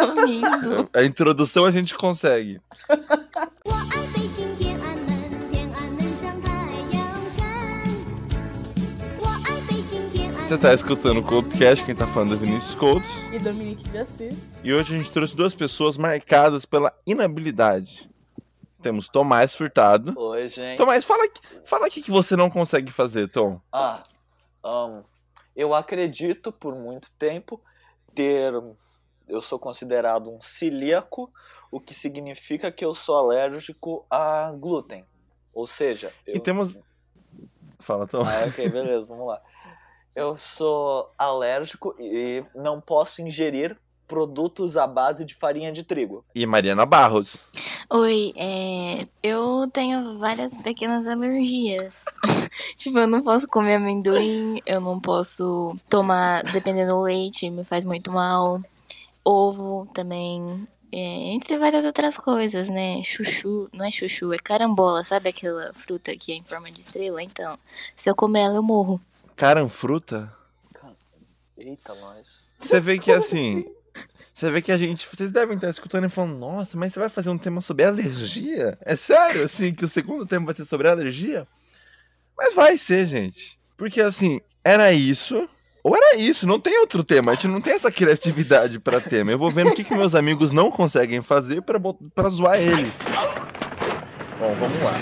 A introdução a gente consegue. Você está escutando o Coldcast, quem está falando é Vinícius Couto. E Dominique de Assis. E hoje a gente trouxe duas pessoas marcadas pela inabilidade. Temos Tomás Furtado. Oi, gente. Tomás, fala, fala aqui que você não consegue fazer, Tom. Ah, um, eu acredito por muito tempo ter eu sou considerado um celíaco, o que significa que eu sou alérgico a glúten. Ou seja, eu... E temos. Fala, Tom. Ah, ok, beleza, vamos lá. Eu sou alérgico e não posso ingerir produtos à base de farinha de trigo. E Mariana Barros. Oi, é, eu tenho várias pequenas alergias. tipo, eu não posso comer amendoim, eu não posso tomar, dependendo do leite, me faz muito mal. Ovo também, é, entre várias outras coisas, né? Chuchu, não é chuchu, é carambola, sabe aquela fruta que é em forma de estrela? Então, se eu comer ela, eu morro. Caranfruta? Eita, nós. Você vê que assim. Você vê que a gente. Vocês devem estar escutando e falando, nossa, mas você vai fazer um tema sobre alergia? É sério, assim, que o segundo tema vai ser sobre alergia? Mas vai ser, gente. Porque assim, era isso. Ou era isso, não tem outro tema. A gente não tem essa criatividade pra tema. Eu vou vendo o que, que meus amigos não conseguem fazer pra zoar eles. Bom, vamos lá.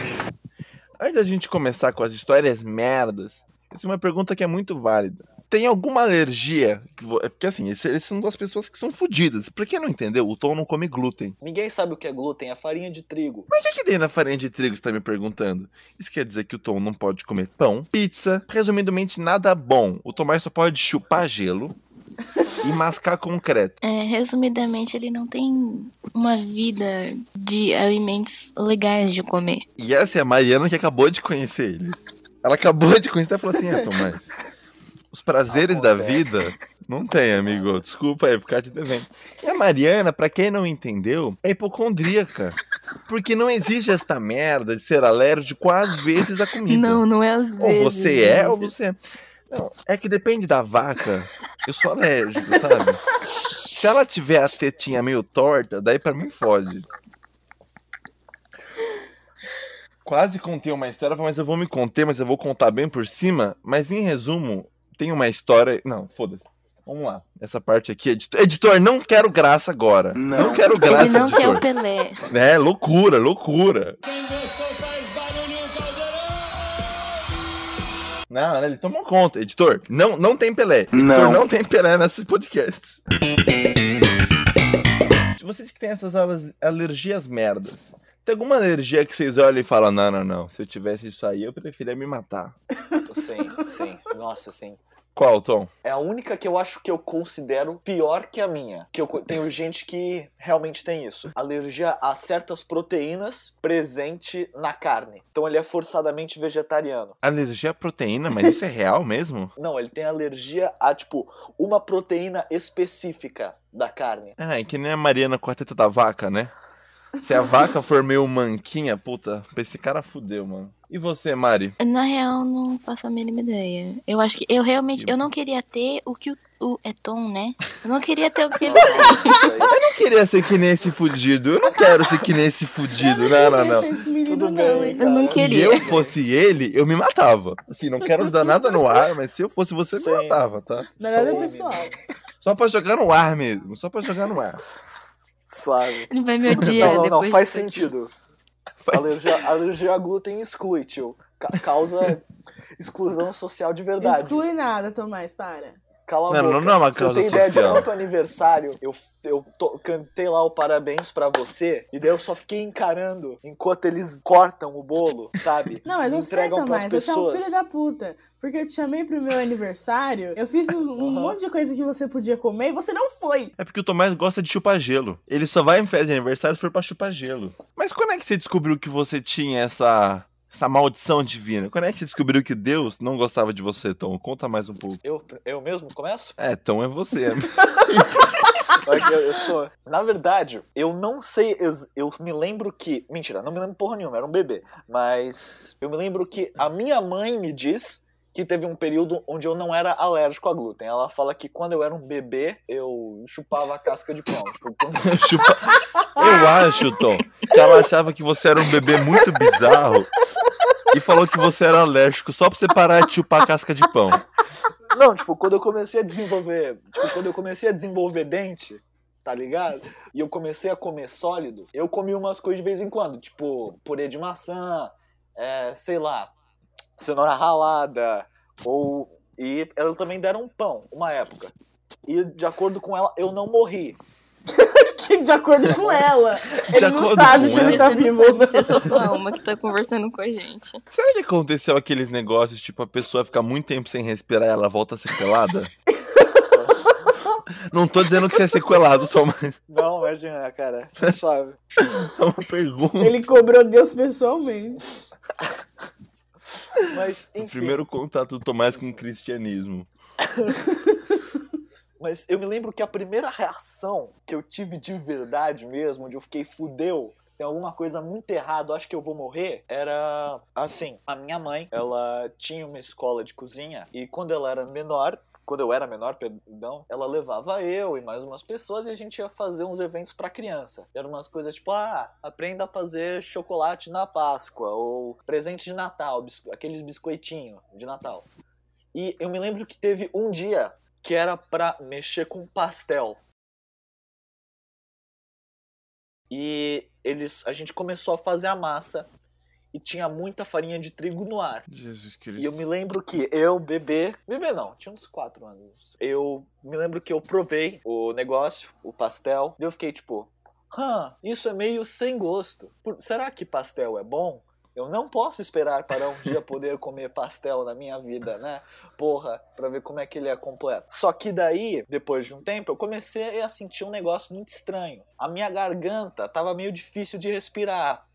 Antes da gente começar com as histórias merdas, essa é uma pergunta que é muito válida. Tem alguma alergia? É Porque assim, eles são duas pessoas que são fodidas. Pra quem não entendeu, o Tom não come glúten. Ninguém sabe o que é glúten, é farinha de trigo. Mas o que, que tem na farinha de trigo, você tá me perguntando? Isso quer dizer que o Tom não pode comer pão, pizza, resumidamente nada bom. O Tomás só pode chupar gelo e mascar concreto. É, resumidamente, ele não tem uma vida de alimentos legais de comer. E essa é a Mariana que acabou de conhecer ele. Ela acabou de conhecer e falou assim: é, Tomás, os prazeres da Acontece. vida não tem, amigo. Desculpa aí ficar te devendo. E a Mariana, pra quem não entendeu, é hipocondríaca. Porque não existe esta merda de ser alérgico às vezes à comida. Não, não é às vezes. Ou você é, ou você é. Não, é que depende da vaca. Eu sou alérgico, sabe? Se ela tiver a tetinha meio torta, daí pra mim fode. Quase contei uma história, mas eu vou me conter, mas eu vou contar bem por cima. Mas em resumo, tem uma história. Não, foda-se. Vamos lá. Essa parte aqui, editor, editor não quero graça agora. Não, quero graça, Ele não editor. quer o Pelé. É, loucura, loucura. Não, né, ele tomou conta. Editor, não, não tem Pelé. Editor, não, tem Pelé nesses podcasts. Vocês que têm essas al- alergias merdas, tem alguma alergia que vocês olham e falam, não, não, não, se eu tivesse isso aí, eu preferia me matar. Sim, sim. Nossa, sim. Qual, Tom? É a única que eu acho que eu considero pior que a minha. Que eu tenho gente que realmente tem isso. Alergia a certas proteínas presente na carne. Então ele é forçadamente vegetariano. Alergia à proteína, mas isso é real mesmo? Não, ele tem alergia a, tipo, uma proteína específica da carne. Ah, é que nem a Mariana com a teta da vaca, né? Se a vaca for meio manquinha, puta, pra esse cara fudeu, mano. E você, Mari? Na real, não faço a mínima ideia. Eu acho que eu realmente. Eu não queria ter o que o. o é Tom, né? Eu não queria ter o que ele tem. Eu não queria ser que nem esse fudido. Eu não quero ser que nem esse fudido. Não, não, não. Esse menino Tudo não, bem? Eu não Se queria. eu fosse ele, eu me matava. Assim, não quero dar nada no ar, mas se eu fosse você, Sim. me matava, tá? Não é nada pessoal. Só pra jogar no ar mesmo. Só pra jogar no ar. Suave. Ele vai me odiar Não, não, não, faz sentido. Faz- Alergia, alergia a glúten exclui, tio. Ca- causa exclusão social de verdade. Exclui nada, Tomás, para. Cala a Não, boca. não, não é uma Você causa tem ideia de social. quanto aniversário eu, eu to- cantei lá o parabéns pra você e daí eu só fiquei encarando enquanto eles cortam o bolo, sabe? Não, mas eu sei, Tomás, você é um filho da puta. Porque eu te chamei pro meu aniversário, eu fiz um, um monte de coisa que você podia comer e você não foi. É porque o Tomás gosta de chupar gelo. Ele só vai em festa de aniversário se for pra chupar gelo. Mas quando é que você descobriu que você tinha essa. Essa maldição divina. Quando é que você descobriu que Deus não gostava de você, Tom? Conta mais um pouco. Eu, eu mesmo começo? É, Tom é você. Eu, eu sou. Na verdade, eu não sei. Eu, eu me lembro que. Mentira, não me lembro porra nenhuma, era um bebê. Mas eu me lembro que a minha mãe me diz que teve um período onde eu não era alérgico a glúten. Ela fala que quando eu era um bebê, eu chupava a casca de pão. Tipo, quando- Eu acho, Tom, que ela achava que você era um bebê muito bizarro e falou que você era alérgico só pra você parar de chupar casca de pão. Não, tipo, quando eu comecei a desenvolver. Tipo, quando eu comecei a desenvolver dente, tá ligado? E eu comecei a comer sólido, eu comi umas coisas de vez em quando, tipo, purê de maçã, é, sei lá, cenoura ralada, ou. E elas também deram um pão, uma época. E de acordo com ela, eu não morri. De acordo com ela. Ele não acordo sabe se ele tá Você vivo não ou sabe não. se é só sua alma que tá conversando com a gente. Será que aconteceu aqueles negócios, tipo, a pessoa fica muito tempo sem respirar e ela volta sequelada? Não tô dizendo que você é sequelado, Tom, mas Não, imagina, cara. É suave. é uma pergunta. Ele cobrou Deus pessoalmente. Mas, O enfim. primeiro contato do Tomás com o cristianismo. Mas eu me lembro que a primeira reação que eu tive de verdade mesmo, onde eu fiquei fudeu, tem alguma coisa muito errada, acho que eu vou morrer, era assim, a minha mãe, ela tinha uma escola de cozinha e quando ela era menor, quando eu era menor, perdão, ela levava eu e mais umas pessoas e a gente ia fazer uns eventos pra criança. Eram umas coisas tipo, ah, aprenda a fazer chocolate na Páscoa ou presente de Natal, bisco- aqueles biscoitinhos de Natal. E eu me lembro que teve um dia que era pra mexer com pastel. E eles, a gente começou a fazer a massa e tinha muita farinha de trigo no ar. Jesus E Cristo. eu me lembro que eu, bebê, bebê não, tinha uns 4 anos. Eu me lembro que eu provei o negócio, o pastel, e eu fiquei tipo, hã, isso é meio sem gosto. Por- será que pastel é bom? Eu não posso esperar para um dia poder comer pastel na minha vida, né? Porra, pra ver como é que ele é completo. Só que daí, depois de um tempo, eu comecei a sentir um negócio muito estranho. A minha garganta tava meio difícil de respirar.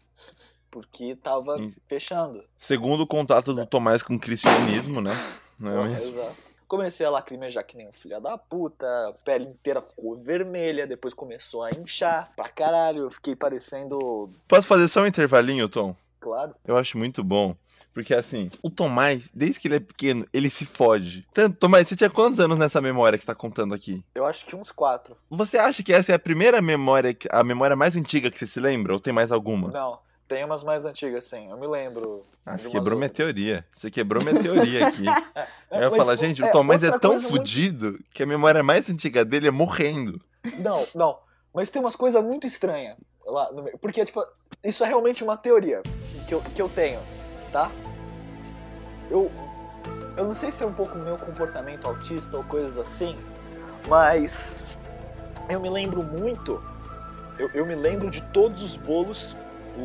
Porque tava Hum. fechando. Segundo o contato do Tomás com o cristianismo, né? Não é mesmo? exato. Comecei a lacrimejar que nem um filho da puta, a pele inteira ficou vermelha, depois começou a inchar pra caralho, eu fiquei parecendo, Posso fazer só um intervalinho, Tom? Claro, Eu acho muito bom. Porque assim, o Tomás, desde que ele é pequeno, ele se fode. Tanto, Tomás, você tinha quantos anos nessa memória que você tá contando aqui? eu acho que uns quatro. Você acha que essa é a primeira memória, a memória mais antiga que você se lembra? Ou tem mais alguma? Não, tem umas mais antigas, sim, eu me lembro. Ah, você quebrou minha outras. teoria. Você quebrou minha teoria aqui. Eu ia Mas, falar, gente, o é, Tomás é tão coisa muito- fudido que a memória mais antiga dele é morrendo. Não, não, mas tem umas coisas muito estranhas lá no meio, porque, tipo, isso é realmente uma teoria que eu, que eu tenho, tá? Eu, eu não sei se é um pouco meu comportamento autista ou coisas assim, mas eu me lembro muito, eu, eu me lembro de todos os bolos,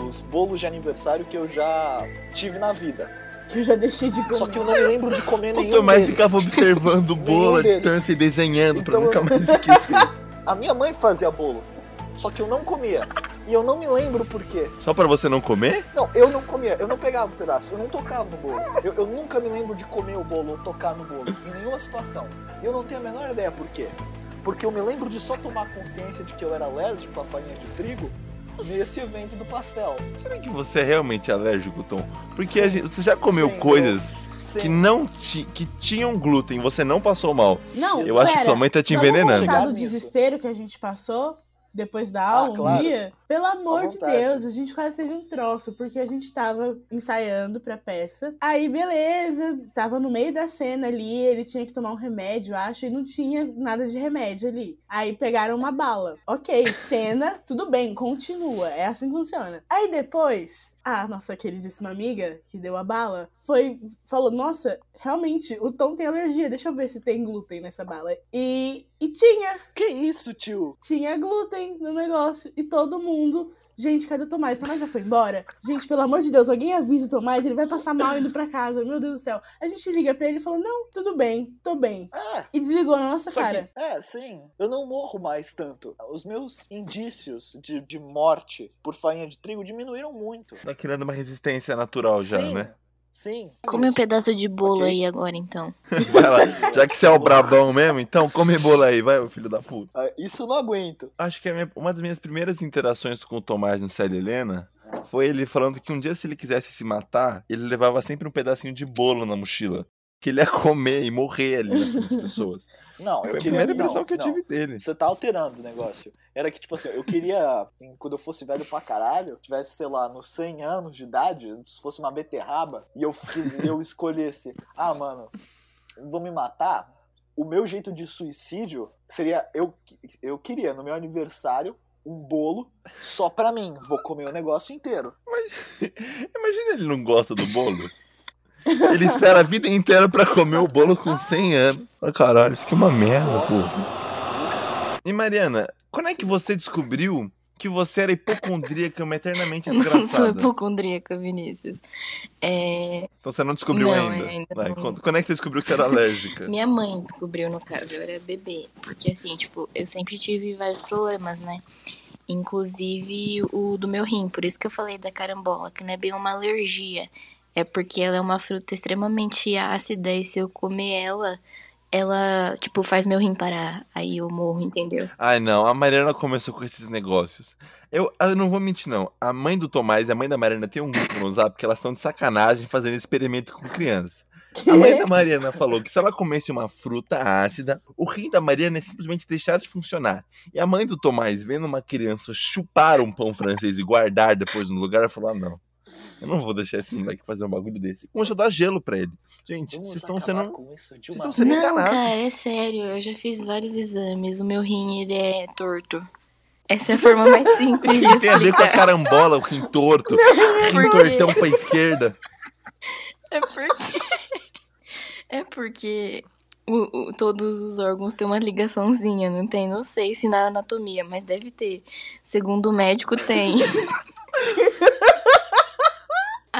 os bolos de aniversário que eu já tive na vida. Que eu já deixei de comer. Só que eu não me lembro de comer O nenhum Tomás deles. ficava observando o bolo à distância e desenhando pra Então, nunca eu- mais esquecer. A minha mãe fazia bolo, só que eu não comia. E eu não me lembro por quê. Só pra você não comer? Não, eu não comia, eu não pegava o pedaço, eu não tocava no bolo. Eu, eu nunca me lembro de comer o bolo ou tocar no bolo, em nenhuma situação. E eu não tenho a menor ideia por quê. Porque eu me lembro de só tomar consciência de que eu era alérgico à farinha de trigo nesse evento do pastel. Será que você é realmente alérgico, Tom? Porque Sim. gente- você já comeu Sim, coisas Sim. que não ti, que tinham glúten, você não passou mal. Não, Eu acho que pera, sua mãe tá te vamos envenenando. contar do desespero que a gente passou depois da aula um claro. dia? Pelo amor de. Deus, a gente quase teve um troço, porque a gente tava ensaiando pra peça. Aí, beleza, tava no meio da cena ali, ele tinha que tomar um remédio, eu acho, e não tinha nada de remédio ali. Aí pegaram uma bala. Ok, cena, tudo bem, continua, é assim que funciona. Aí depois, a nossa queridíssima amiga que deu a bala foi falou: Nossa, realmente, o Tom tem alergia, deixa eu ver se tem glúten nessa bala. E, e tinha, Que isso, tio? tinha glúten no negócio. E todo mundo. Gente, cadê o Tomás? O Tomás já foi embora? Gente, pelo amor de Deus, alguém avisa o Tomás, ele vai passar mal indo pra casa. Meu Deus do céu. A gente liga pra ele e fala: Não, tudo bem, tô bem. É. E desligou na nossa Só cara. que, é, sim. Eu não morro mais tanto. Os meus indícios de, de morte por farinha de trigo diminuíram muito. Tá criando uma resistência natural já, sim, né? Sim. Come um pedaço de bolo Ok. aí agora, então. Vai lá. Já que você é o brabão mesmo, então come bolo aí, vai, ô filho da puta. Ah, Isso eu não aguento. Acho que minha- uma das minhas primeiras interações com o Tomás no Célia Helena foi ele falando que um dia, se ele quisesse se matar, ele levava sempre um pedacinho de bolo na mochila. Que ele ia comer e morrer ali na frente das pessoas. Não, eu Foi a queria. primeira impressão não, que eu não. tive dele. Você tá alterando o negócio. Era que, tipo assim, eu queria, quando eu fosse velho pra caralho, tivesse, sei lá, nos 100 anos de idade, se fosse uma beterraba, e eu, fiz, eu escolhesse, ah, mano, vou me matar, o meu jeito de suicídio seria, eu, eu queria, no meu aniversário, um bolo só pra mim. Vou comer o negócio inteiro. Imagina ele não gosta do bolo. Ele espera a vida inteira pra comer o bolo com 100 anos. Ah, caralho, isso aqui é uma merda, pô. E Mariana, quando é que você descobriu que você era hipocondríaca, uma eternamente Eu não sou desgraçada? hipocondríaca, Vinícius. É, Então você não descobriu Não, ainda. ainda Vai, não. Quando é que você descobriu que você era alérgica? minha mãe descobriu, no caso, eu era bebê. Porque, assim, tipo, eu sempre tive vários problemas, né? Inclusive o do meu rim. Por isso que eu falei da carambola, que não é bem uma alergia. É porque ela é uma fruta extremamente ácida e se eu comer ela, ela, tipo, faz meu rim parar. Aí eu morro, entendeu? Ai, não, a Mariana começou com esses negócios. Eu, eu não vou mentir, não. A mãe do Tomás e a mãe da Mariana tem um grupo no zap que elas estão de sacanagem fazendo experimento com criança. A mãe da Mariana falou que se ela comesse uma fruta ácida, o rim da Mariana ia simplesmente deixar de funcionar. E a mãe do Tomás, vendo uma criança chupar um pão francês e guardar depois no lugar, falou: ah, não. Eu não vou deixar esse moleque fazer um bagulho desse. Começou a dar gelo pra ele. Gente, Vamos vocês estão sendo. vocês estão sendo Não, enganados. cara, é sério. Eu já fiz vários exames. O meu rim, ele é torto. Essa é a forma mais simples de que tem a ver com a explicar. carambola, o rim torto, rim porque- tortão pra esquerda. É porque. É porque o- o- todos os órgãos têm uma ligaçãozinha, não tem? Não sei se na anatomia, mas deve ter. Segundo o médico, tem.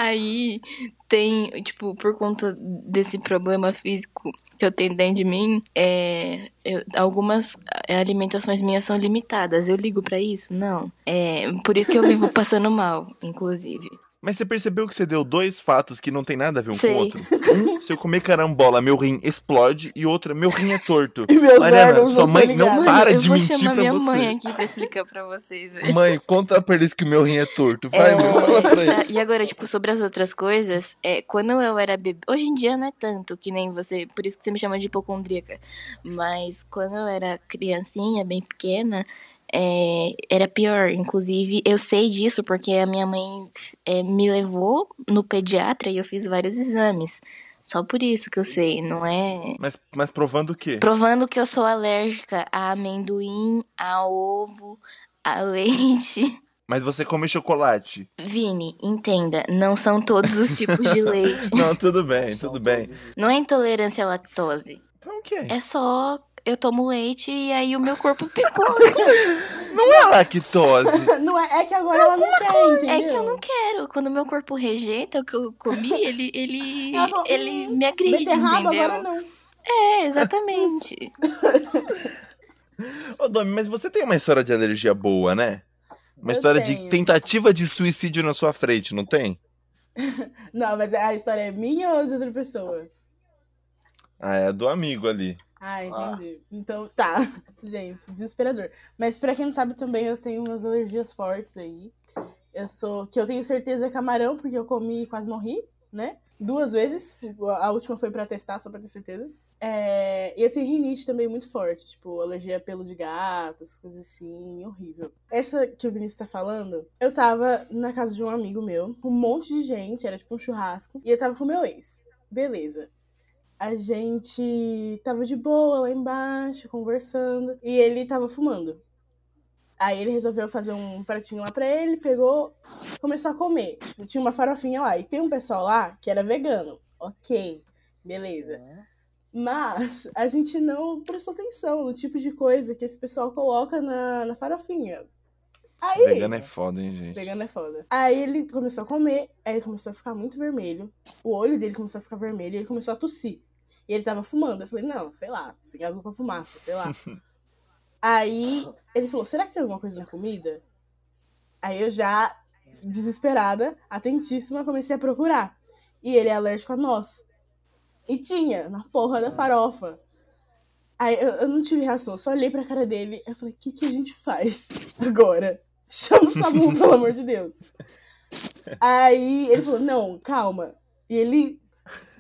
Aí tem, tipo, por conta desse problema físico que eu tenho dentro de mim, é, eu- algumas é, alimentações minhas são limitadas. Eu ligo pra isso? Não. É, por isso que eu vivo passando mal, inclusive. Mas você percebeu que você deu dois fatos que não tem nada a ver um Sei. com o outro? Um, se eu comer carambola, meu rim explode, e outro, meu rim é torto. E meus Mariana, órgãos sua não mãe são não ligados. para eu de vou mentir chamar pra minha você. mãe aqui pra explicar pra vocês. velho. Mãe, conta pra eles que o meu rim é torto. Vai, É, mãe, fala pra eles. E agora, tipo, sobre as outras coisas, é, quando eu era bebê. Hoje em dia não é tanto que nem você, por isso que você me chama de hipocondríaca. Mas quando eu era criancinha, bem pequena, é, era pior. Inclusive, eu sei disso porque a minha mãe é, me levou no pediatra e eu fiz vários exames. Só por isso que eu sei, não é. Mas, mas provando o quê? Provando que eu sou alérgica a amendoim, a ovo, a leite. Mas você come chocolate. Vini, entenda, não são todos os tipos de leite. Não, tudo bem, tudo bem. Não é intolerância à lactose. Então o que é? É só eu tomo leite e aí o meu corpo pipoca. Não é lactose. Não é, é que agora ela não quer, entendeu? É que eu não quero. Quando o meu corpo rejeita o que eu comi, ele, ele, falou, ele "Hum, me agride, Beterraba entendeu? agora não. É, exatamente. Ô, Domi, mas você tem uma história de alergia boa, né? Uma Eu história de tenho. tentativa de suicídio na sua frente, não tem? Não, mas a história é minha ou de outra pessoa? Ah, é do amigo ali. Ah, entendi. Então, tá. Gente, desesperador. Mas pra quem não sabe também, eu tenho umas alergias fortes aí. Eu sou. Que eu tenho certeza é camarão, porque eu comi e quase morri, né? Duas vezes. A última foi pra testar, só pra ter certeza. É, e eu tenho rinite também muito forte, tipo, alergia a pelo de gato, essas coisas assim, horrível. Essa que o Vinícius tá falando, eu tava na casa de um amigo meu, com um monte de gente, era tipo um churrasco, e eu tava com meu ex. Beleza a gente tava de boa lá embaixo, conversando, e ele tava fumando. Aí ele resolveu fazer um pratinho lá pra ele, pegou, começou a comer. Tipo, tinha uma farofinha lá. E tem um pessoal lá que era vegano. Ok, beleza. Mas a gente não prestou atenção no tipo de coisa que esse pessoal coloca na, na farofinha. Aí, Vegano é foda, hein, gente? Vegano é foda. Aí ele começou a comer, aí ele começou a ficar muito vermelho. O olho dele começou a ficar vermelho e ele começou a tossir. E ele tava fumando. Eu falei, não, sei lá, cigarro com fumaça, sei lá. aí ele falou, será que tem alguma coisa na comida? Aí eu já, desesperada, atentíssima, comecei a procurar. E ele é alérgico a nós. E tinha, na porra da farofa. Aí eu, eu não tive reação, eu só olhei pra cara dele eu falei, o que, que a gente faz agora? Chama o Samu, pelo amor de Deus. Aí ele falou, não, calma. E ele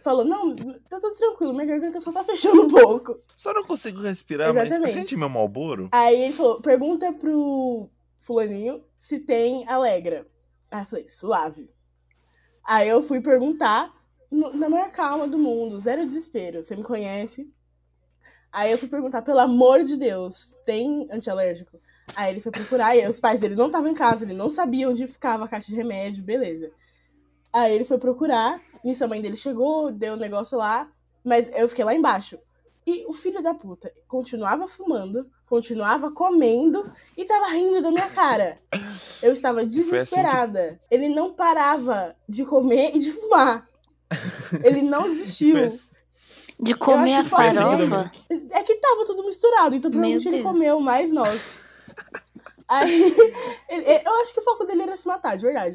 falou: Não, tá tudo tranquilo, minha garganta só tá fechando um pouco. Só não consigo respirar, mas Exatamente. sente meu malboro? Aí ele falou: Pergunta pro Fulaninho se tem Alegra. Aí eu falei: Suave. Aí eu fui perguntar na maior calma do mundo, zero desespero. Você me conhece? Aí eu fui perguntar, pelo amor de Deus, tem antialérgico? Aí ele foi procurar, e os pais dele não estavam em casa, ele não sabia onde ficava a caixa de remédio, beleza. Aí ele foi procurar, nisso a mãe dele chegou, deu o negócio lá, mas eu fiquei lá embaixo. E o filho da puta continuava fumando, continuava comendo e tava rindo da minha cara. Eu estava assim que- desesperada. Ele não parava de comer e de fumar. Ele não desistiu. Assim- De comer a assim farofa. É que tava tudo misturado, então provavelmente ele comeu mais nós. Aí, ele- eu acho que o foco dele era se matar, de verdade.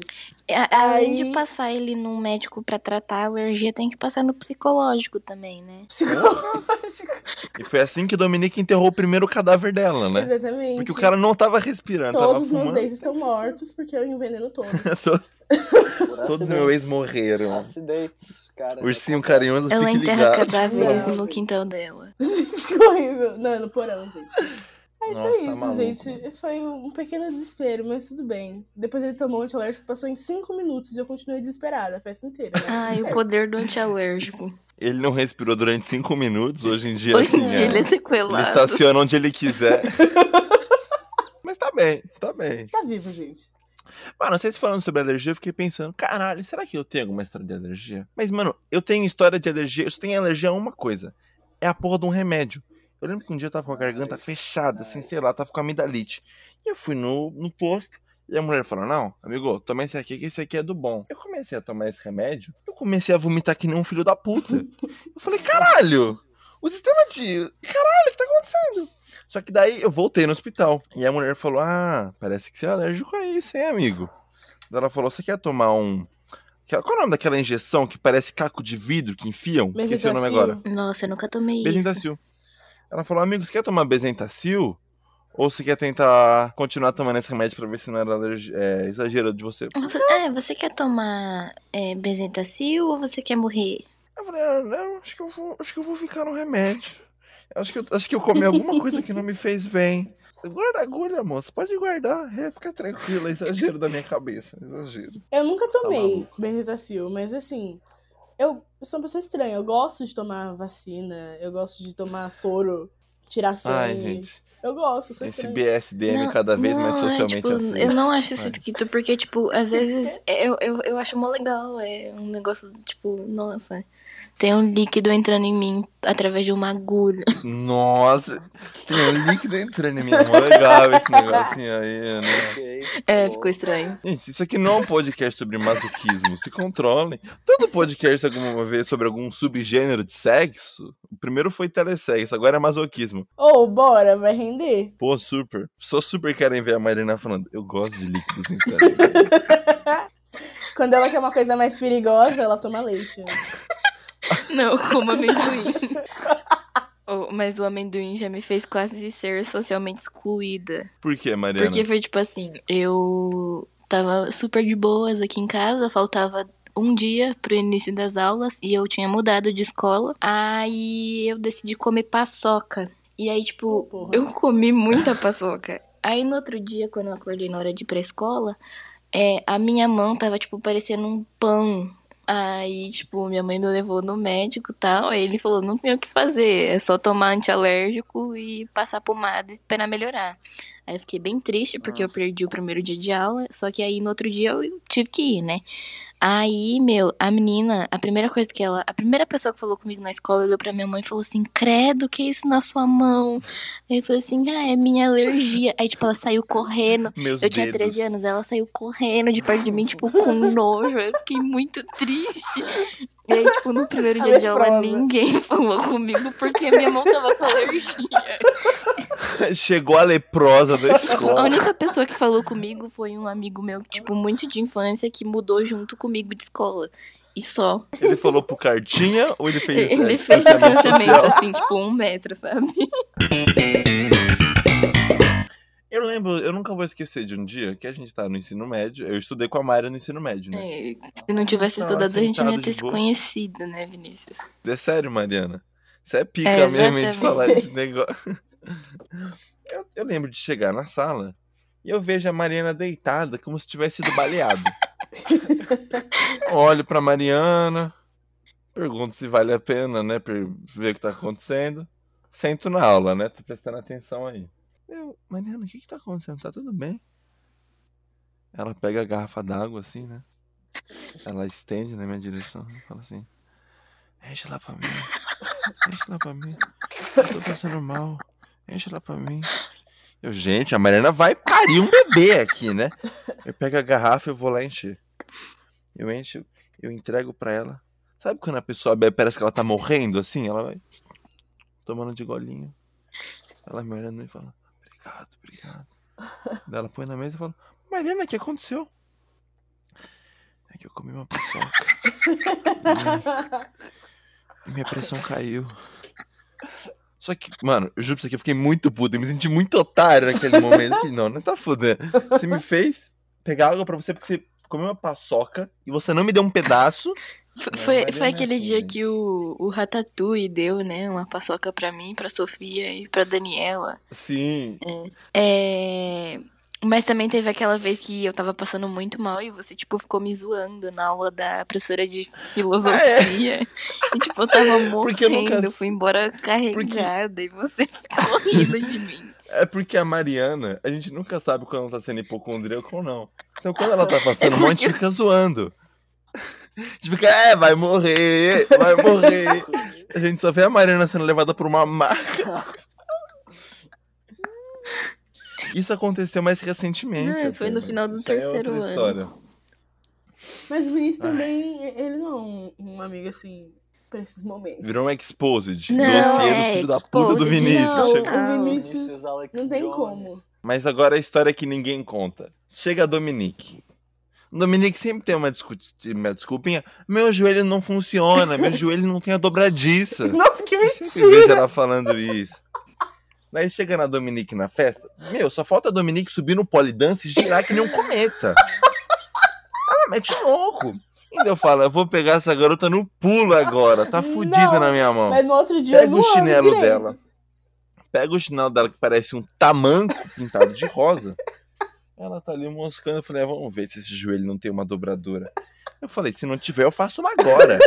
A- Além Aí- de passar ele num médico pra tratar a alergia, tem que passar no psicológico também, né? Psicológico. E foi assim que Dominique enterrou o primeiro cadáver dela, né? Exatamente. Porque o cara não tava respirando, Todos tava os meus fumando. ex estão mortos porque eu enveneno todos. Todos acidentes. meus ex morreram. Acidentes, cara. Ursinho carinhoso, Ela enterra ligado. cadáveres no quintal dela. gente, que horrível. Não, no porão, gente. Aí Nossa, foi tá isso, maluco, gente. Foi um pequeno desespero, mas tudo bem. Depois ele tomou um antialérgico, passou em cinco minutos e eu continuei desesperada a festa inteira. Mas Ai, o poder do antialérgico. Ele não respirou durante cinco minutos, hoje em dia, Hoje assim, em dia é, ele é ele sequelado. estaciona onde ele quiser. Mas tá bem, tá bem. Tá vivo, gente. Mano, vocês falando sobre alergia, eu fiquei pensando, caralho, será que eu tenho alguma história de alergia? Mas, mano, eu tenho história de alergia, eu só tenho alergia a uma coisa. É a porra de um remédio. Eu lembro que um dia eu tava com a garganta fechada, assim, sei lá, tava com amidalite. E eu fui no, no posto, e a mulher falou, não, amigo, toma esse aqui, que esse aqui é do bom. Eu comecei a tomar esse remédio, eu comecei a vomitar que nem um filho da puta. Eu falei, caralho, o sistema de... Caralho, o que tá acontecendo? Só que daí eu voltei no hospital. E a mulher falou: Ah, parece que você é alérgico a isso, hein, amigo? Daí ela falou: Você quer tomar um. Qual é o nome daquela injeção que parece caco de vidro que enfiam? Esqueci o nome agora. Nossa, eu nunca tomei isso. Ela falou: Amigo, você quer tomar Bezentacil? Ou você quer tentar continuar tomando esse remédio pra ver se não era é, exagero de você? É, você quer tomar é, Bezentacil ou você quer morrer? Eu falei: Ah, não, acho que eu vou, acho que eu vou ficar no remédio. Acho que, eu, acho que eu comi alguma coisa que não me fez bem. Guarda a agulha, moça. Pode guardar. É, fica tranquila. Exagero da minha cabeça. Exagero. Eu nunca tomei maluco. Benzetacil, mas assim, eu sou uma pessoa estranha. Eu gosto de tomar vacina, eu gosto de tomar soro, tirar sangue. Ai, gente. Eu gosto, eu sou Esse estranha. BSDM cada vez mais é, socialmente tipo, aceito. Eu não acho isso escrito, porque, tipo, às vezes eu, eu, eu acho mó legal. É um negócio, tipo, nossa. Tem um líquido entrando em mim através de uma agulha. Nossa, tem um líquido entrando em mim. É mó legal esse negocinho aí, né? É, tô- ficou estranho. Gente, isso aqui não é um podcast sobre masoquismo. Se controlem. Todo podcast alguma vez sobre algum subgênero de sexo, o primeiro foi telesexo, agora é masoquismo. Ô, bora, vai render. Pô, super. Só super querem ver a Marina falando, eu gosto de líquidos entrando. em mim." Quando ela quer uma coisa mais perigosa, ela toma leite. né? Não, como amendoim. Oh, mas o amendoim já me fez quase ser socialmente excluída. Por que, Mariana? Porque foi tipo assim, eu tava super de boas aqui em casa, faltava um dia pro início das aulas e eu tinha mudado de escola. Aí eu decidi comer paçoca. E aí, tipo, Porra. eu comi muita paçoca. Aí no outro dia, quando eu acordei na hora de ir pra escola, é, a minha mão tava, tipo, parecendo um pão. Aí, tipo, minha mãe me levou no médico e tal. Aí ele falou: não tem o que fazer, é só tomar antialérgico e passar pomada e esperar melhorar. Aí eu fiquei bem triste porque eu perdi o primeiro dia de aula. Só que aí no outro dia eu tive que ir, né? Aí, meu, a menina, a primeira coisa que ela. A primeira pessoa que falou comigo na escola olhou pra minha mãe e falou assim: Credo, que é isso na sua mão? Aí eu falei assim: Ah, é minha alergia. Aí, tipo, ela saiu correndo. Meus Eu tinha dedos. 13 anos, ela saiu correndo de perto de mim, tipo, com nojo. Eu fiquei muito triste. E aí, tipo, no primeiro dia de aula, ninguém falou comigo porque minha mão tava com alergia. Chegou a leprosa da A escola. única pessoa que falou comigo foi um amigo meu, tipo, muito de infância, que mudou junto comigo de escola. E só. Ele falou pro cartinha ou ele fez Ele fez distanciamento assim, tipo, um metro, sabe? Eu lembro, eu nunca vou esquecer de um dia que a gente tá no ensino médio. Eu estudei com a Mayra no ensino médio, né? É, se não tivesse estudado, a gente não ia ter se conhecido, né, Vinícius? É sério, Mariana. Você é pica É, mesmo de falar desse negócio. Eu, eu lembro de chegar na sala e eu vejo a Mariana deitada como se tivesse sido baleado. Olho pra Mariana, pergunto se vale a pena, né, pra ver o que tá acontecendo. Sento na aula, né, tô prestando atenção aí. Eu, Mariana, o que que tá acontecendo? Tá tudo bem? Ela pega a garrafa d'água assim, né? Ela estende na minha direção e fala assim: Enche lá pra mim. Enche lá pra mim. Eu tô passando mal. Enche lá pra mim. Eu, gente, a Mariana vai parir um bebê aqui, né? Eu pego a garrafa e eu vou lá encher. Eu encho, eu entrego pra ela. Sabe quando a pessoa bebe, parece que ela tá morrendo assim? Ela vai tomando de golinho. Ela me olhando e fala: Obrigado, obrigado. Daí ela põe na mesa e fala: Mariana, o que aconteceu? É que eu comi uma paçoca. E minha pressão caiu. Só que, mano, eu juro pra você que eu fiquei muito puto. Eu me senti muito otário naquele momento. Falei, não, não tá fudendo. Você me fez pegar água pra você porque você comeu uma paçoca e você não me deu um pedaço. Foi, Mariana foi é aquele assim, dia gente. que o, o Ratatouille deu, né? Uma paçoca pra mim, pra Sofia e pra Daniela. Sim. É... Mas também teve aquela vez que eu tava passando muito mal e você, tipo, ficou me zoando na aula da professora de filosofia. E, tipo, eu tava morrendo, Porque eu nunca- fui embora carregada e você ficou rindo de mim. É porque a Mariana, a gente nunca sabe quando ela tá sendo hipocondríaca ou não. Então quando ela tá passando mal, a gente fica zoando. Fica, é, vai morrer, vai morrer. A gente só vê a Mariana sendo levada por uma maca. Isso aconteceu mais recentemente. Não, foi no final do é terceiro outra ano. história. Mas o Vinícius também, ele não é um, um amigo assim, pra esses momentos. Virou um exposed. Não, Dossiê do é filho da puta do exposed, Vinícius. não. Ah, o Vinícius Alex não tem Jones. como. Mas agora a história que ninguém conta. Chega a Dominique. Dominique sempre tem uma, discu- uma desculpinha. Meu joelho não funciona, meu joelho não tem a dobradiça. Nossa, que Eu mentira! vejo ela falando isso. Daí chega na Dominique na festa. Meu, só falta a Dominique subir no polidance e girar que nem um cometa. Ela mete louco. Ainda eu falo, eu vou pegar essa garota no pulo agora. Tá fudida Não, na minha mão. Mas no outro dia Pega eu o chinelo dela. Pega o chinelo dela que parece um tamanco pintado de rosa. Ela tá ali moscando. Eu falei, ah, vamos ver se esse joelho não tem uma dobradura. Eu falei, se não tiver, eu faço uma agora.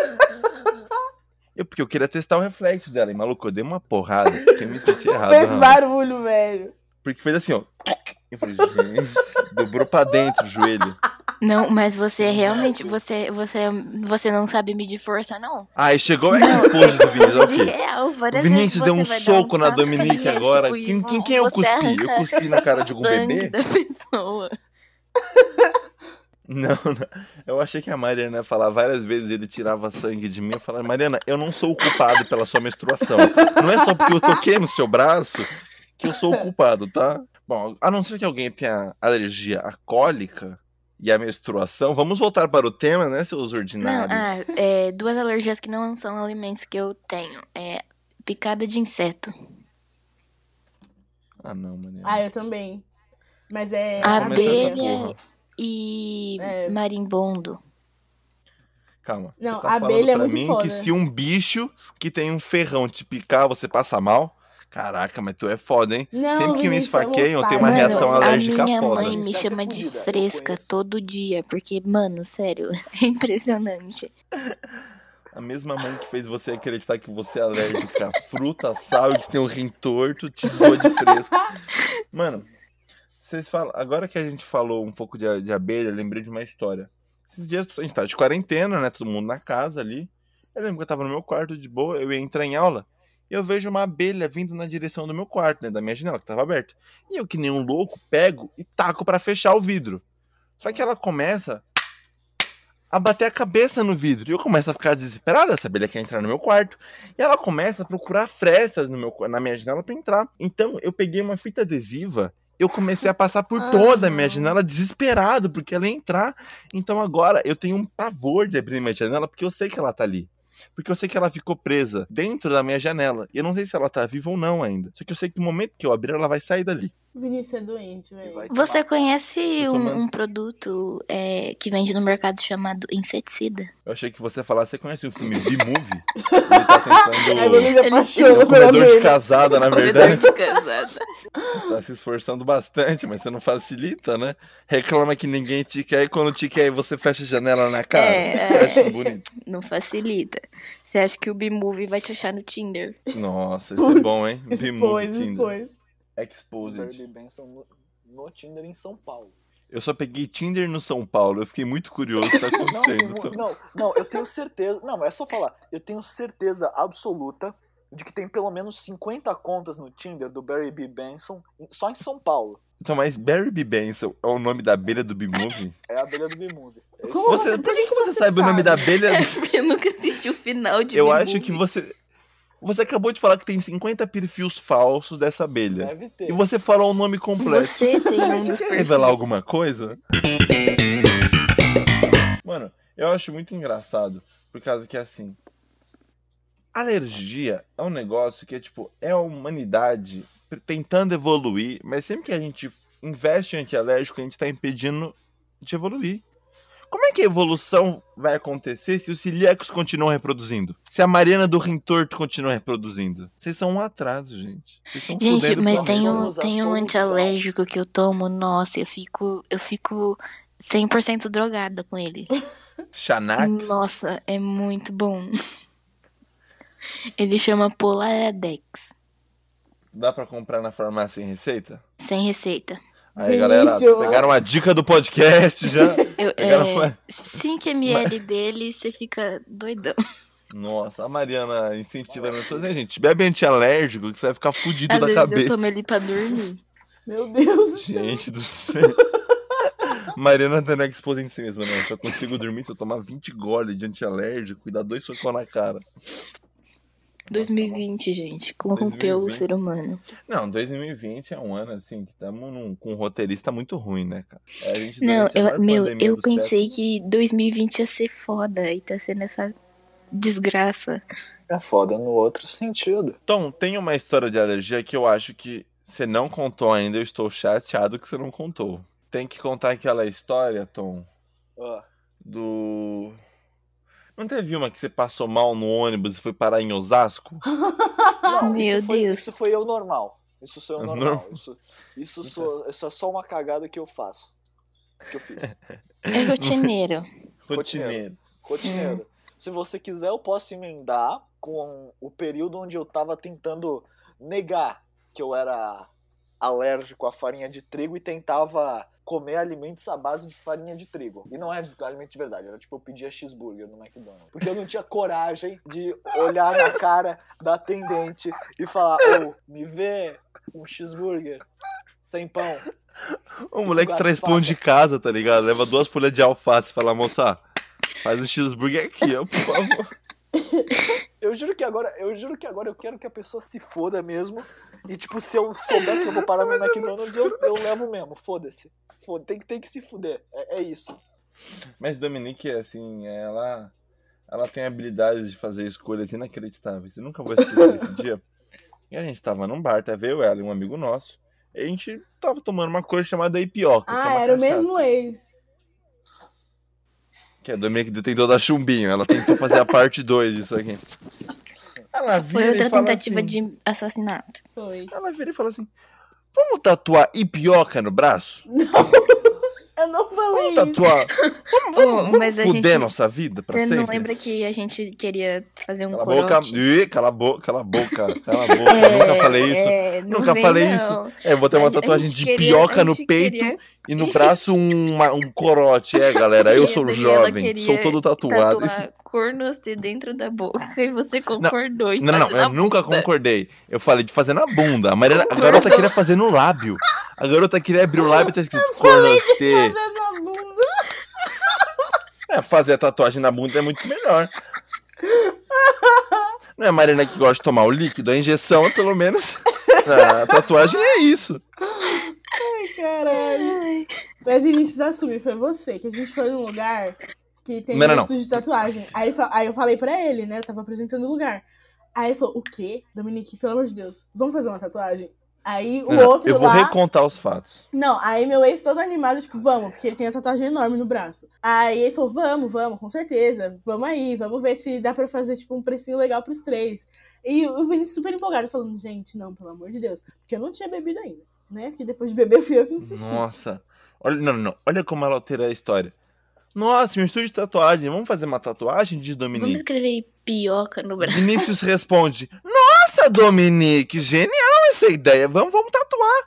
Eu, porque eu queria testar o reflexo dela. E maluco, eu dei uma porrada. Porque eu me senti errado. Fez né? barulho, velho. Porque fez assim, ó. Eu falei, gente, dobrou pra dentro o joelho. Não, mas você realmente, você, você, você não sabe medir força, não. Aí chegou a expose do Vinícius. é o de quê? real, O Vinícius deu um soco na tapinha, Dominique agora. tipo, Quem, quem, quem eu cuspi? Eu cuspi na cara de algum bebê? da pessoa. Não, não. Eu achei que a Mariana ia falar várias vezes ele tirava sangue de mim. Eu falei, Mariana, eu não sou o culpado pela sua menstruação. Não é só porque eu toquei no seu braço que eu sou o culpado, tá? Bom, a não ser que alguém tenha alergia à cólica e à menstruação, vamos voltar para o tema, né, seus Não, ordinários? ah, é, duas alergias que não são alimentos que eu tenho. É picada de inseto. Ah, não, Mariana. Ah, eu também. Mas é. Abelha. E É. marimbondo. Calma. Não, você tá a falando abelha é muito mim foda. que se um bicho que tem um ferrão te picar, você passa mal? Caraca, mas tu é foda, hein? Não, Sempre que me esfaqueiam, eu tenho uma otário. reação Mano, a alérgica minha foda. mãe me chama de fresca todo dia, porque, mano, sério, é impressionante. A mesma mãe que fez você acreditar que você é alérgica a fruta, sal e que tem um rim torto, te zoa de fresca. Mano, vocês falam. Agora que a gente falou um pouco de, de abelha, eu lembrei de uma história. Esses dias a gente tá de quarentena, né? Todo mundo na casa ali. Eu lembro que eu tava no meu quarto de boa, eu ia entrar em aula. Eu vejo uma abelha vindo na direção do meu quarto, né? Da minha janela, que tava aberta. E eu, que nem um louco, pego e taco pra fechar o vidro. Só que ela começa a bater a cabeça no vidro. E eu começo a ficar desesperado. Essa abelha quer entrar no meu quarto. E ela começa a procurar frestas no meu, na minha janela pra entrar. Então eu peguei uma fita adesiva. Eu comecei a passar por toda a minha janela desesperado, porque ela ia entrar. Então agora eu tenho um pavor de abrir minha janela, porque eu sei que ela tá ali. Porque eu sei que ela ficou presa dentro da minha janela. E eu não sei se ela tá viva ou não ainda. Só que eu sei que no momento que eu abrir, ela vai sair dali. Vinícius é doente, velho. Você matar. conhece um, um produto é, que vende no mercado chamado inseticida? Eu achei que você ia falar, você conhece o filme B-Movie? Ele tá tentando. Ele- é um comedor de casada, na verdade. de casada. Tá se esforçando bastante, mas você não facilita, né? Reclama que ninguém te quer e quando te quer você fecha a janela na cara. É, bonito. Não facilita. Você acha que o B-Movie vai te achar no Tinder? Nossa, isso é bom, hein? B-Movie Tinder. expôs. Exposed. Baby Benson no, no Tinder em São Paulo. Eu só peguei Tinder no São Paulo. Eu fiquei muito curioso o que tá Não, acontecendo. mu- não, não, eu tenho certeza. Não, é só falar. Eu tenho certeza absoluta de que tem pelo menos 50 contas no Tinder do Barry B. Benson só em São Paulo. Então, mas Barry B. Benson é o nome da abelha do B-Movie? É a abelha do B-Movie. É. Como Você, você- por que, que você sabe o nome da abelha? É eu nunca assisti o final de Eu acho que você. Você acabou de falar que tem 50 perfis falsos dessa abelha. Deve ter. E você falou o nome completo. Você tem um Você dos perfis. revelar alguma coisa? Mano, eu acho muito engraçado, por causa que assim. Alergia é um negócio que é tipo, é a humanidade tentando evoluir, mas sempre que a gente investe em antialérgico, a gente tá impedindo de evoluir. Como é que a evolução vai acontecer se os celíacos continuam reproduzindo? Se a Mariana do Rim Torto continua reproduzindo? Vocês são um atraso, gente. Gente, mas tem um, tem um antialérgico que eu tomo, nossa, eu fico, eu fico 100% drogada com ele. Xanax? Nossa, é muito bom. Ele chama Polaradex, Dá pra comprar na farmácia em receita? sem receita. Aí, galera, Vinícius. pegaram uma dica do podcast já. Eu, Pegaram é, uma- 5ml dele, você fica doidão. Nossa, a Mariana incentivando as pessoas. né, gente? Bebe antialérgico que você vai ficar fudido Às da vezes cabeça. eu tomo ele pra dormir. Meu Deus do céu. Gente do céu. Mariana tá exposta em si mesma, não. Só consigo dormir se eu tomar 20 goles de antialérgico e dar dois socos na cara. 2020, gente, corrompeu 2020. o ser humano. Não, 2020 é um ano assim que estamos com um roteirista muito ruim, né, cara? É, a gente, Não, eu, meu, eu pensei século- que 2020 ia ser foda e tá sendo essa desgraça. É foda no outro sentido. Tom, tem uma história de alergia que eu acho que você não contou ainda. Eu estou chateado que você não contou. Tem que contar aquela história, Tom, Ah, do. Não teve uma que você passou mal no ônibus e foi parar em Osasco? Não, Meu isso foi, Deus. Isso foi eu normal. Isso sou eu normal. Normal. Isso, isso, sou, isso é só uma cagada que eu faço. Que eu fiz. É rotineiro. Rotineiro. Rotineiro. Se você quiser, eu posso emendar com o período onde eu tava tentando negar que eu era alérgico à farinha de trigo e tentava comer alimentos à base de farinha de trigo. E não é alimento de verdade, era tipo eu pedia cheeseburger no McDonald's. Porque eu não tinha coragem de olhar na cara da atendente e falar: Ô, me vê um cheeseburger sem pão. O moleque traz pão de casa, tá ligado? Leva duas folhas de alface e fala, moça, faz o cheeseburger aqui, ó, por favor. Eu juro que agora, eu juro que agora eu quero que a pessoa se foda mesmo. E tipo, se eu souber que eu vou parar no McDonald's, eu, eu levo mesmo. Foda-se. Foda tem, que- tem que se fuder. É, é isso. Mas Dominique, assim, ela, ela tem habilidade de fazer escolhas inacreditáveis. Eu nunca vou esquecer esse dia. E a gente tava num bar, tava eu, ela e um amigo nosso. E a gente tava tomando uma coisa chamada Ipioca. é Ah, era o cachaça. mesmo ex. Que a Dominique tentou dar chumbinho. Ela tentou fazer a parte 2 disso aqui. Ela vira Foi outra e fala tentativa assim- de assassinato. Foi. Ela vira e fala assim: Vamos tatuar Ipioca no braço? Eu não falei Vamos isso. tatuar. Vamos, vamos, Ô, vamos mas a fuder gente- nossa vida pra Você sempre? não lembra que a gente queria fazer um Cala a boca. corote? Ih, cala a boca, cala a boca, cala a boca. Eu nunca falei isso. é, não Nunca vem, falei não. isso. É, eu vou ter uma tatuagem de queria- pioca no peito queria- e no braço um, uma- um corote. É, galera, eu sou jovem, sou todo tatuado. Tatuar cornos de dentro da boca e você concordou Não, não, fazer eu na nunca bunda. concordei. Eu falei de fazer na bunda. A, Mariana, a garota queria fazer no lábio. A garota queria abrir o lábio e tá escrito bunda. É, fazer a tatuagem na bunda é muito melhor. Não é a Mariana que gosta de tomar o líquido, a injeção é pelo menos. A tatuagem é isso. Ai, caralho. Mas Vinícius assume, foi você, que a gente foi num lugar que tem Não, um estúdio de tatuagem. Aí, aí eu falei pra ele, né? Eu tava apresentando o lugar. Aí ele falou, o quê? Dominique, pelo amor de Deus, vamos fazer uma tatuagem? Aí o Não, não, outro eu vou lá... recontar os fatos. Não, aí meu ex todo animado, tipo, vamos, porque ele tem uma tatuagem enorme no braço. Aí ele falou, vamos, vamos, com certeza, vamos aí, vamos ver se dá pra fazer, tipo, um precinho legal pros três. E o Vinícius super empolgado, falando, gente, não, pelo amor de Deus, porque eu não tinha bebido ainda, né? Porque depois de beber fui eu que insisti. Nossa. Olha, não, não, não. Olha como ela altera a história. Nossa, um estúdio de tatuagem. Vamos fazer uma tatuagem? Diz Vamos Dominique. escrever pioca no braço. Vinícius responde: Nossa, Dominique, genial essa ideia. Vamos, vamos tatuar.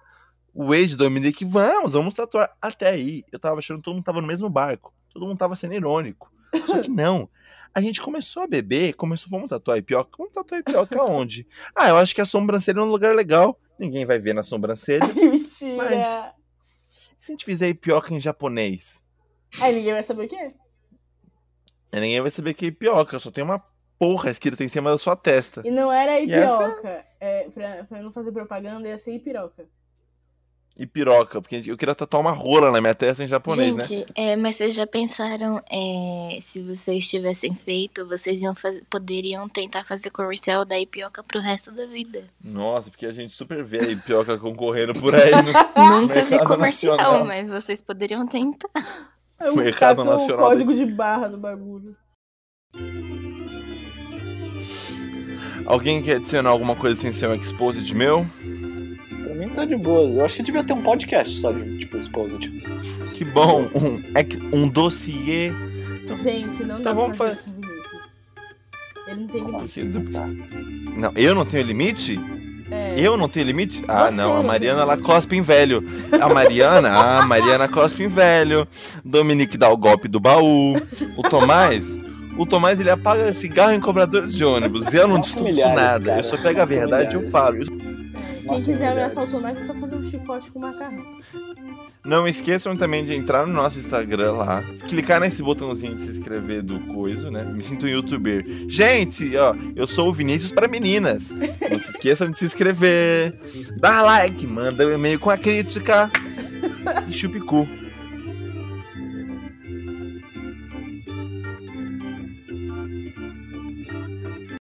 O ex de Dominique, vamos, vamos tatuar. Até aí, eu tava achando que todo mundo tava no mesmo barco. Todo mundo tava sendo irônico. Só que não. A gente começou a beber, começou, vamos tatuar ipioca? Vamos tatuar ipioca onde? Ah, eu acho que a sobrancelha é um lugar legal. Ninguém vai ver na sobrancelha. Mentira! Mas- se a gente fizer ipioca em japonês? Aí ninguém vai saber o que é. Aí Ninguém vai saber que é ipioca, só tem uma porra escrita em cima da sua testa. E não era E essa-. É, pra, pra não fazer propaganda, ia ser ipiroca. E piroca, porque eu queria tatuar uma rola na minha testa em japonês, né? Gente, é, mas vocês já pensaram é, se vocês tivessem feito, vocês iam faz- poderiam tentar fazer comercial da Ipioca pro resto da vida. Nossa, porque a gente super vê a ipioca concorrendo por aí no Nunca vi comercial, nacional. mas vocês poderiam tentar. Eu Mercado tatuo o Nacional código de barra do bagulho. Alguém quer adicionar alguma coisa sem ser um exposit meu? Pra mim tá de boas. Eu acho que devia ter um podcast só de, tipo, Exposed. Que bom, um, ex- um dossiê. Gente, não dá Então pra fazer isso com Vinícius. Ele não tem Como limite. assim? Não, eu não tenho limite? É. Eu não tenho limite? Ah, Você não, a Mariana ela cospe em velho. A Mariana, ah, a Mariana cospe em velho. Dominique dá o golpe do baú. O Tomás, o Tomás ele apaga cigarro em cobrador de ônibus. Eu não Não distorço nada. cara. Eu só pego a verdade e eu falo. Quem quiser ameaçar o Tomás é só fazer um chicote com macarrão. Não esqueçam também de entrar no nosso Instagram lá, clicar nesse botãozinho de se inscrever do coiso, né? Me sinto um youtuber. Gente, ó, eu sou o Vinícius para meninas. Não se esqueçam de se inscrever, dar like, manda um e-mail com a crítica e chupicu.